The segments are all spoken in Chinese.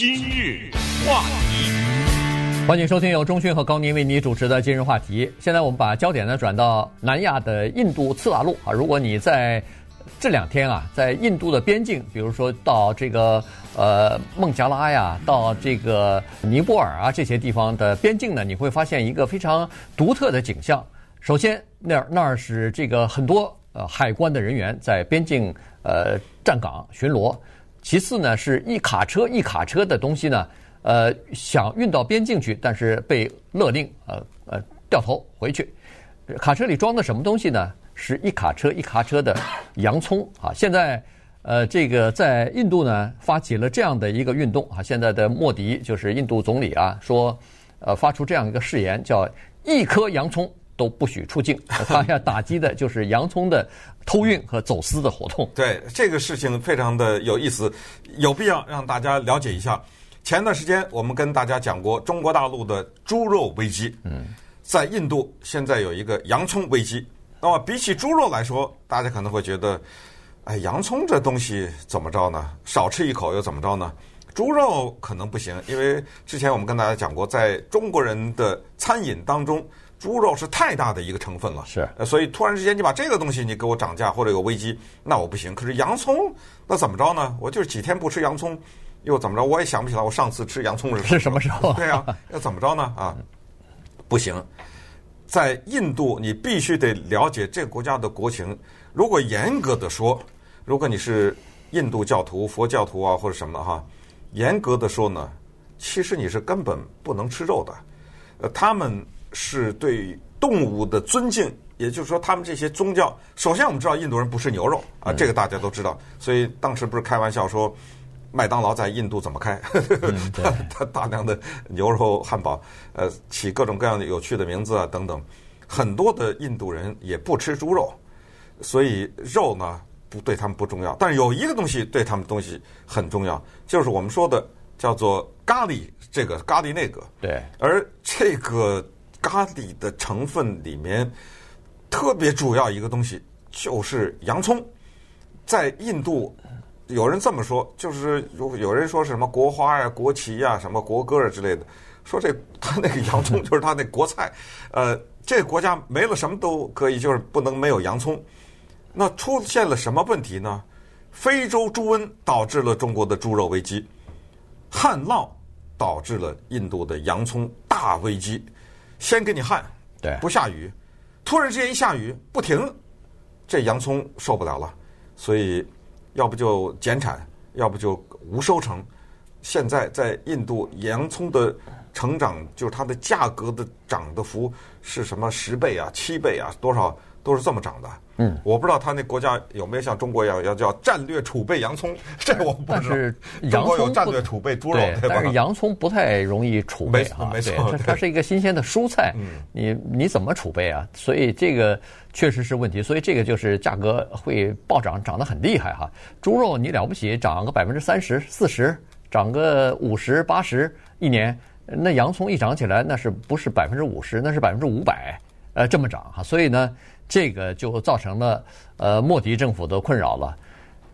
今日话题，欢迎收听由钟讯和高宁为你主持的今日话题。现在我们把焦点呢转到南亚的印度次大陆啊。如果你在这两天啊，在印度的边境，比如说到这个呃孟加拉呀，到这个尼泊尔啊这些地方的边境呢，你会发现一个非常独特的景象。首先，那儿那儿是这个很多呃海关的人员在边境呃站岗巡逻。其次呢，是一卡车一卡车的东西呢，呃，想运到边境去，但是被勒令呃呃掉头回去。卡车里装的什么东西呢？是一卡车一卡车的洋葱啊！现在呃，这个在印度呢发起了这样的一个运动啊。现在的莫迪就是印度总理啊，说呃发出这样一个誓言，叫一颗洋葱。都不许出境，他要打击的就是洋葱的偷运和走私的活动。对这个事情非常的有意思，有必要让大家了解一下。前段时间我们跟大家讲过中国大陆的猪肉危机，嗯，在印度现在有一个洋葱危机。那么比起猪肉来说，大家可能会觉得，哎，洋葱这东西怎么着呢？少吃一口又怎么着呢？猪肉可能不行，因为之前我们跟大家讲过，在中国人的餐饮当中。猪肉是太大的一个成分了，是，所以突然之间你把这个东西你给我涨价或者有危机，那我不行。可是洋葱那怎么着呢？我就是几天不吃洋葱，又怎么着？我也想不起来我上次吃洋葱是是什么时候？对啊，要怎么着呢？啊，不行，在印度你必须得了解这个国家的国情。如果严格的说，如果你是印度教徒、佛教徒啊或者什么的哈，严格的说呢，其实你是根本不能吃肉的。呃，他们。是对动物的尊敬，也就是说，他们这些宗教，首先我们知道印度人不吃牛肉啊，这个大家都知道。所以当时不是开玩笑说，麦当劳在印度怎么开？他他大量的牛肉汉堡，呃，起各种各样的有趣的名字啊等等。很多的印度人也不吃猪肉，所以肉呢不对他们不重要。但是有一个东西对他们东西很重要，就是我们说的叫做咖喱，这个咖喱那个。对，而这个。咖喱的成分里面特别主要一个东西就是洋葱，在印度有人这么说，就是有有人说是什么国花呀、国旗呀、什么国歌啊之类的，说这他那个洋葱就是他那国菜。呃，这个国家没了什么都可以，就是不能没有洋葱。那出现了什么问题呢？非洲猪瘟导致了中国的猪肉危机，旱涝导致了印度的洋葱大危机。先给你旱，对，不下雨，突然之间一下雨不停，这洋葱受不了了，所以要不就减产，要不就无收成。现在在印度，洋葱的成长就是它的价格的涨的幅是什么十倍啊、七倍啊，多少？都是这么长的，嗯，我不知道他那国家有没有像中国一样要叫战略储备洋葱，这我不知道。但是中国有战略储备猪肉，对，但是洋葱不太容易储备啊，没错，它是一个新鲜的蔬菜，你你怎么储备啊？所以这个确实是问题，所以这个就是价格会暴涨，涨得很厉害哈。猪肉你了不起，涨个百分之三十、四十，涨个五十、八十一年，那洋葱一涨起来，那是不是百分之五十？那是百分之五百，呃，这么涨哈。所以呢。这个就造成了呃莫迪政府的困扰了。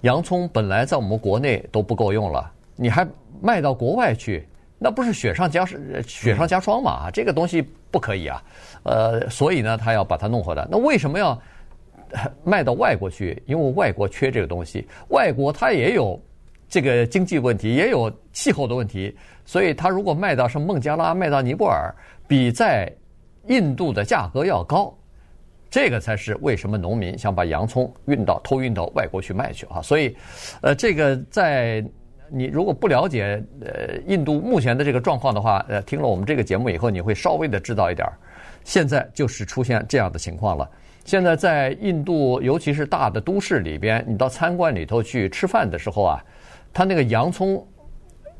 洋葱本来在我们国内都不够用了，你还卖到国外去，那不是雪上加雪上加霜嘛？这个东西不可以啊。呃，所以呢，他要把它弄回来。那为什么要卖到外国去？因为外国缺这个东西，外国它也有这个经济问题，也有气候的问题，所以它如果卖到什么孟加拉、卖到尼泊尔，比在印度的价格要高。这个才是为什么农民想把洋葱运到偷运到外国去卖去啊！所以，呃，这个在你如果不了解呃印度目前的这个状况的话，呃，听了我们这个节目以后，你会稍微的知道一点儿。现在就是出现这样的情况了。现在在印度，尤其是大的都市里边，你到餐馆里头去吃饭的时候啊，他那个洋葱，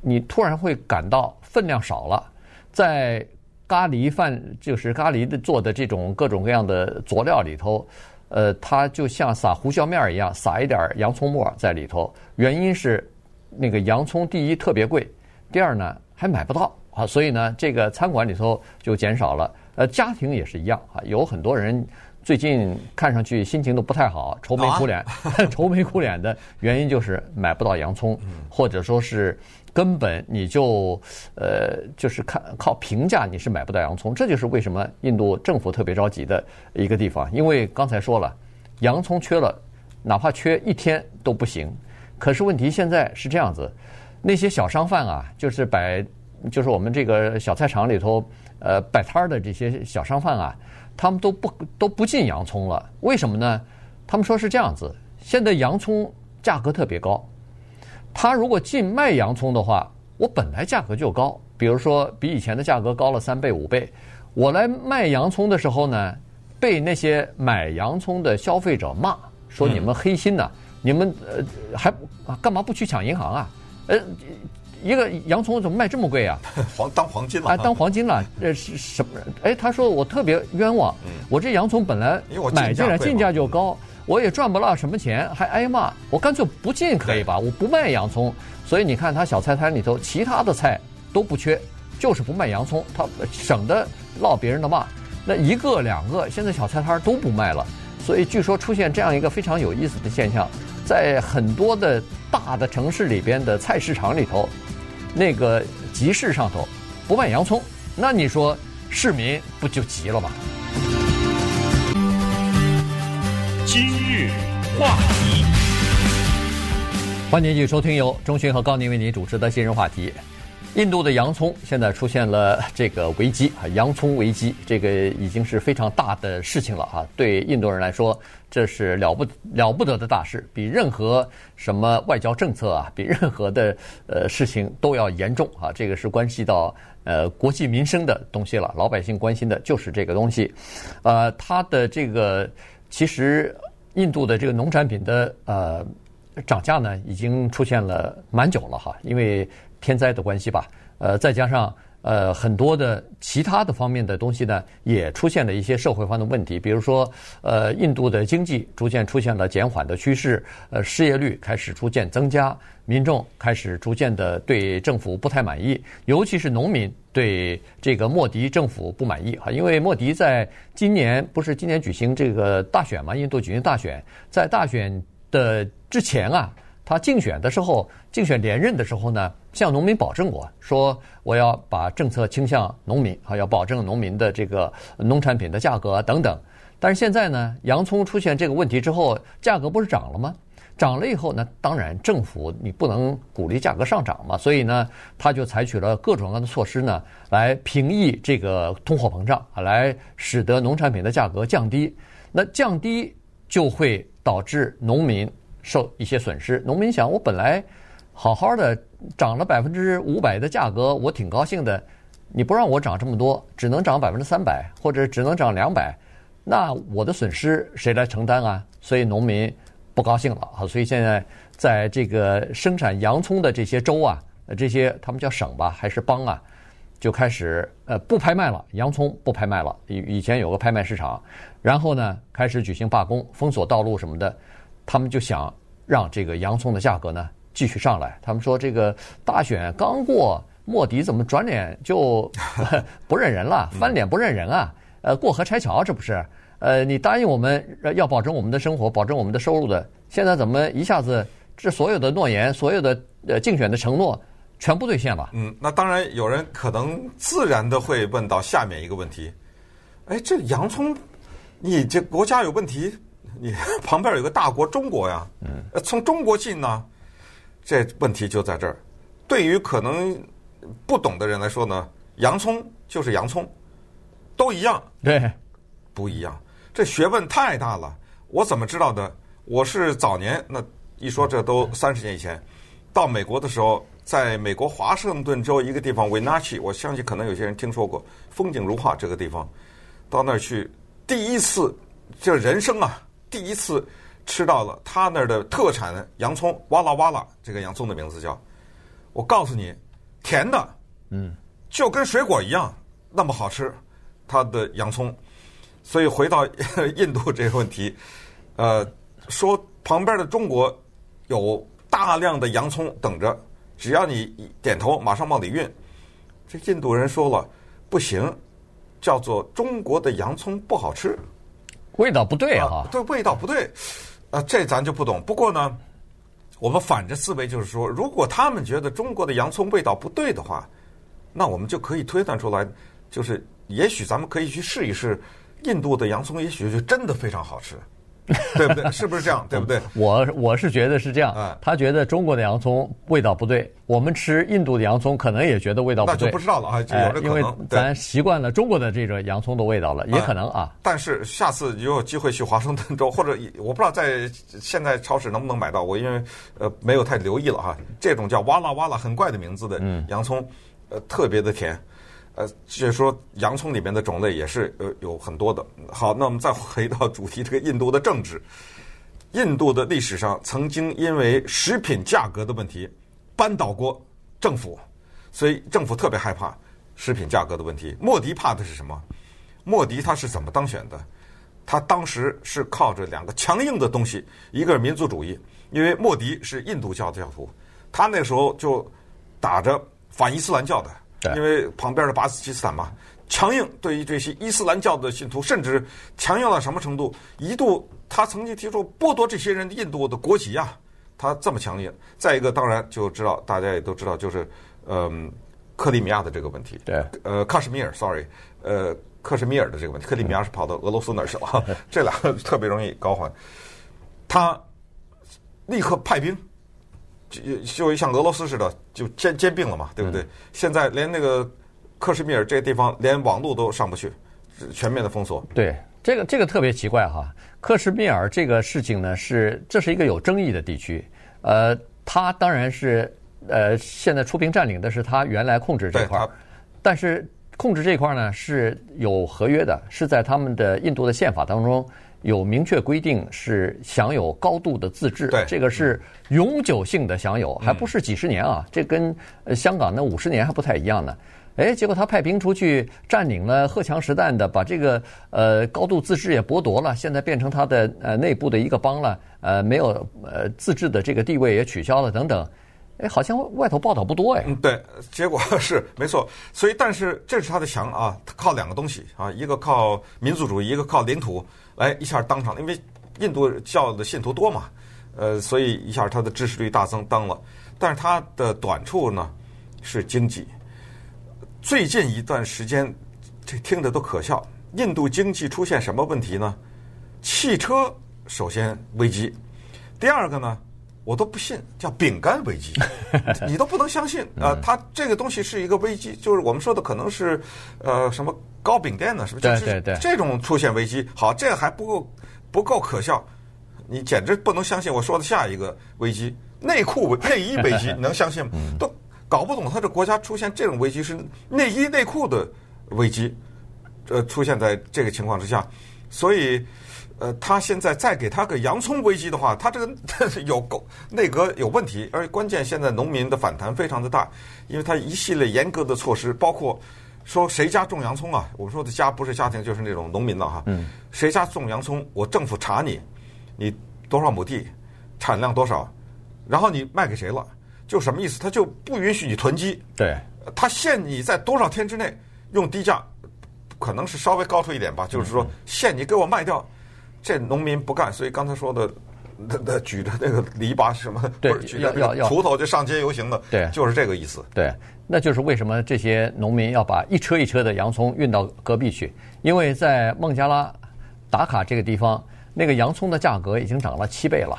你突然会感到分量少了，在。咖喱饭就是咖喱的做的这种各种各样的佐料里头，呃，它就像撒胡椒面一样，撒一点洋葱末在里头。原因是那个洋葱第一特别贵，第二呢还买不到啊，所以呢这个餐馆里头就减少了。呃，家庭也是一样啊，有很多人最近看上去心情都不太好，愁眉苦脸，愁眉苦脸的原因就是买不到洋葱，或者说是。根本你就呃就是看靠平价你是买不到洋葱，这就是为什么印度政府特别着急的一个地方。因为刚才说了，洋葱缺了，哪怕缺一天都不行。可是问题现在是这样子，那些小商贩啊，就是摆就是我们这个小菜场里头呃摆摊儿的这些小商贩啊，他们都不都不进洋葱了。为什么呢？他们说是这样子，现在洋葱价格特别高。他如果进卖洋葱的话，我本来价格就高，比如说比以前的价格高了三倍五倍，我来卖洋葱的时候呢，被那些买洋葱的消费者骂，说你们黑心呐，你们呃还干嘛不去抢银行啊？呃，一个洋葱怎么卖这么贵啊？黄当黄金了啊，当黄金了，这 是什么？哎，他说我特别冤枉，我这洋葱本来买进来进价就高。我也赚不了什么钱，还挨骂，我干脆不进可以吧？我不卖洋葱，所以你看他小菜摊里头其他的菜都不缺，就是不卖洋葱，他省得落别人的骂。那一个两个，现在小菜摊都不卖了，所以据说出现这样一个非常有意思的现象，在很多的大的城市里边的菜市场里头，那个集市上头不卖洋葱，那你说市民不就急了吗？今日话题，欢迎继续收听由钟迅和高宁为您主持的《今日话题》。印度的洋葱现在出现了这个危机啊，洋葱危机，这个已经是非常大的事情了啊！对印度人来说，这是了不了不得的大事，比任何什么外交政策啊，比任何的呃事情都要严重啊！这个是关系到呃国计民生的东西了，老百姓关心的就是这个东西，呃，它的这个。其实，印度的这个农产品的呃涨价呢，已经出现了蛮久了哈，因为天灾的关系吧，呃，再加上呃很多的其他的方面的东西呢，也出现了一些社会方的问题，比如说呃，印度的经济逐渐出现了减缓的趋势，呃，失业率开始逐渐增加，民众开始逐渐的对政府不太满意，尤其是农民。对这个莫迪政府不满意哈，因为莫迪在今年不是今年举行这个大选嘛，印度举行大选，在大选的之前啊，他竞选的时候，竞选连任的时候呢，向农民保证过，说我要把政策倾向农民啊，要保证农民的这个农产品的价格等等。但是现在呢，洋葱出现这个问题之后，价格不是涨了吗？涨了以后呢，当然政府你不能鼓励价格上涨嘛，所以呢，他就采取了各种各样的措施呢，来平抑这个通货膨胀啊，来使得农产品的价格降低。那降低就会导致农民受一些损失。农民想，我本来好好的涨了百分之五百的价格，我挺高兴的，你不让我涨这么多，只能涨百分之三百或者只能涨两百，那我的损失谁来承担啊？所以农民。不高兴了啊！所以现在在这个生产洋葱的这些州啊，这些他们叫省吧还是邦啊，就开始呃不拍卖了，洋葱不拍卖了。以以前有个拍卖市场，然后呢开始举行罢工、封锁道路什么的，他们就想让这个洋葱的价格呢继续上来。他们说这个大选刚过，莫迪怎么转脸就 不认人了，翻脸不认人啊？呃，过河拆桥这不是？呃，你答应我们要保证我们的生活，保证我们的收入的，现在怎么一下子这所有的诺言、所有的呃竞选的承诺全部兑现了？嗯，那当然有人可能自然的会问到下面一个问题：哎，这洋葱，你这国家有问题，你 旁边有个大国中国呀，嗯，从中国进呢？这问题就在这儿。对于可能不懂的人来说呢，洋葱就是洋葱，都一样，对，不一样。这学问太大了，我怎么知道的？我是早年那一说，这都三十年以前，到美国的时候，在美国华盛顿州一个地方 Wenatchee，我相信可能有些人听说过，风景如画这个地方，到那儿去，第一次这人生啊，第一次吃到了他那儿的特产洋葱，哇啦哇啦，这个洋葱的名字叫，我告诉你，甜的，嗯，就跟水果一样那么好吃，它的洋葱。所以回到 印度这个问题，呃，说旁边的中国有大量的洋葱等着，只要你点头，马上往里运。这印度人说了，不行，叫做中国的洋葱不好吃，味道不对啊，对，味道不对，啊，这咱就不懂。不过呢，我们反着思维，就是说，如果他们觉得中国的洋葱味道不对的话，那我们就可以推断出来，就是也许咱们可以去试一试印度的洋葱，也许就真的非常好吃。对不对？是不是这样？对不对？我我是觉得是这样。他觉得中国的洋葱味道不对，我们吃印度的洋葱可能也觉得味道不对。那就不知道了啊，就有这可能。因为咱习惯了中国的这个洋葱的味道了，也可能啊。但是下次你有机会去华盛顿州，或者我不知道在现在超市能不能买到。我因为呃没有太留意了哈。这种叫哇啦哇啦很怪的名字的洋葱，呃特别的甜。呃，就说洋葱里面的种类也是呃有很多的。好，那我们再回到主题，这个印度的政治。印度的历史上曾经因为食品价格的问题扳倒过政府，所以政府特别害怕食品价格的问题。莫迪怕的是什么？莫迪他是怎么当选的？他当时是靠着两个强硬的东西，一个是民族主义，因为莫迪是印度教的教徒，他那时候就打着反伊斯兰教的。因为旁边的巴基斯坦嘛，强硬对于这些伊斯兰教的信徒，甚至强硬到什么程度？一度他曾经提出剥夺这些人的印度的国籍啊，他这么强硬。再一个，当然就知道大家也都知道，就是嗯，克里米亚的这个问题。对，呃，喀什米尔，sorry，呃，克什米尔的这个问题，克里米亚是跑到俄罗斯那儿去了，这两个特别容易搞混。他立刻派兵。就就像俄罗斯似的，就兼兼并了嘛，对不对？嗯、现在连那个克什米尔这个地方连网络都上不去，全面的封锁。对，这个这个特别奇怪哈。克什米尔这个事情呢，是这是一个有争议的地区。呃，他当然是呃，现在出兵占领的是他原来控制这块儿，但是控制这块儿呢是有合约的，是在他们的印度的宪法当中。有明确规定是享有高度的自治，对，这个是永久性的享有，还不是几十年啊，这跟香港那五十年还不太一样呢。哎，结果他派兵出去占领了，荷枪实弹的把这个呃高度自治也剥夺了，现在变成他的呃内部的一个帮了，呃没有呃自治的这个地位也取消了等等。哎，好像外头报道不多哎。嗯，对，结果是没错。所以，但是这是他的强啊，他靠两个东西啊，一个靠民族主义，一个靠领土。哎一下当场，因为印度教的信徒多嘛，呃，所以一下他的支持率大增，当了。但是他的短处呢是经济。最近一段时间，这听着都可笑。印度经济出现什么问题呢？汽车首先危机，第二个呢，我都不信叫饼干危机，你都不能相信啊！呃，它这个东西是一个危机，就是我们说的可能是呃什么。糕饼店呢？是不是？对对对，这种出现危机，好，这个还不够不够可笑，你简直不能相信我说的下一个危机——内裤内衣危机，你 能相信吗？都搞不懂，他这国家出现这种危机是内衣内裤的危机，呃，出现在这个情况之下，所以，呃，他现在再给他个洋葱危机的话，他这个 有够内阁有问题，而且关键现在农民的反弹非常的大，因为他一系列严格的措施，包括。说谁家种洋葱啊？我们说的家不是家庭，就是那种农民了哈。嗯。谁家种洋葱，我政府查你，你多少亩地，产量多少，然后你卖给谁了？就什么意思？他就不允许你囤积。对。他限你在多少天之内用低价，可能是稍微高出一点吧。就是说限你给我卖掉，这农民不干。所以刚才说的，那那举着那个篱笆什么，对，举着那个锄头就上街游行的，对，就是这个意思。对。那就是为什么这些农民要把一车一车的洋葱运到隔壁去？因为在孟加拉、达卡这个地方，那个洋葱的价格已经涨了七倍了，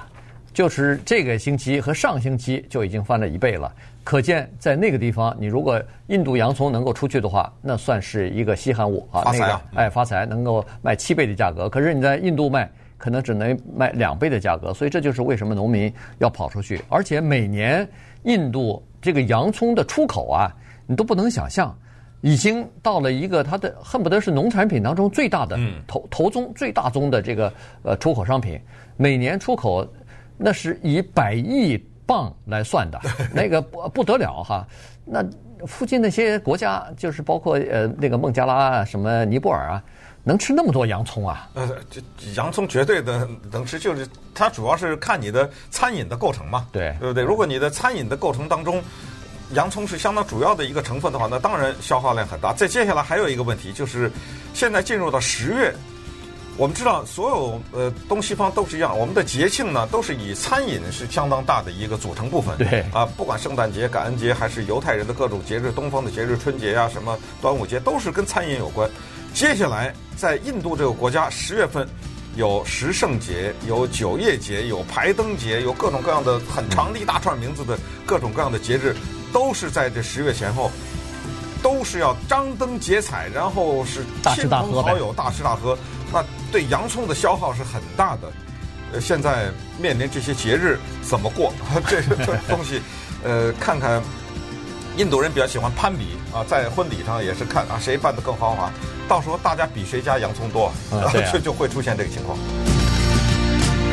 就是这个星期和上星期就已经翻了一倍了。可见在那个地方，你如果印度洋葱能够出去的话，那算是一个稀罕物啊，那个哎发财，能够卖七倍的价格。可是你在印度卖，可能只能卖两倍的价格。所以这就是为什么农民要跑出去，而且每年印度。这个洋葱的出口啊，你都不能想象，已经到了一个它的恨不得是农产品当中最大的头头宗最大宗的这个呃出口商品，每年出口那是以百亿镑来算的，那个不不得了哈。那附近那些国家，就是包括呃那个孟加拉啊，什么尼泊尔啊。能吃那么多洋葱啊？呃，这洋葱绝对的能吃，就是它主要是看你的餐饮的构成嘛，对，对不对？如果你的餐饮的构成当中，洋葱是相当主要的一个成分的话，那当然消耗量很大。再接下来还有一个问题，就是现在进入到十月，我们知道，所有呃东西方都是一样，我们的节庆呢都是以餐饮是相当大的一个组成部分。对啊，不管圣诞节、感恩节，还是犹太人的各种节日、东方的节日、春节呀、啊、什么端午节，都是跟餐饮有关。接下来，在印度这个国家，十月份有十圣节、有九夜节、有排灯节，有各种各样的很长的一大串名字的各种各样的节日，都是在这十月前后。都是要张灯结彩，然后是亲朋好友大吃大喝，那对洋葱的消耗是很大的。呃，现在面临这些节日怎么过？这这东西，呃，看看印度人比较喜欢攀比啊，在婚礼上也是看啊谁办的更豪华，到时候大家比谁家洋葱多，啊 就就会出现这个情况。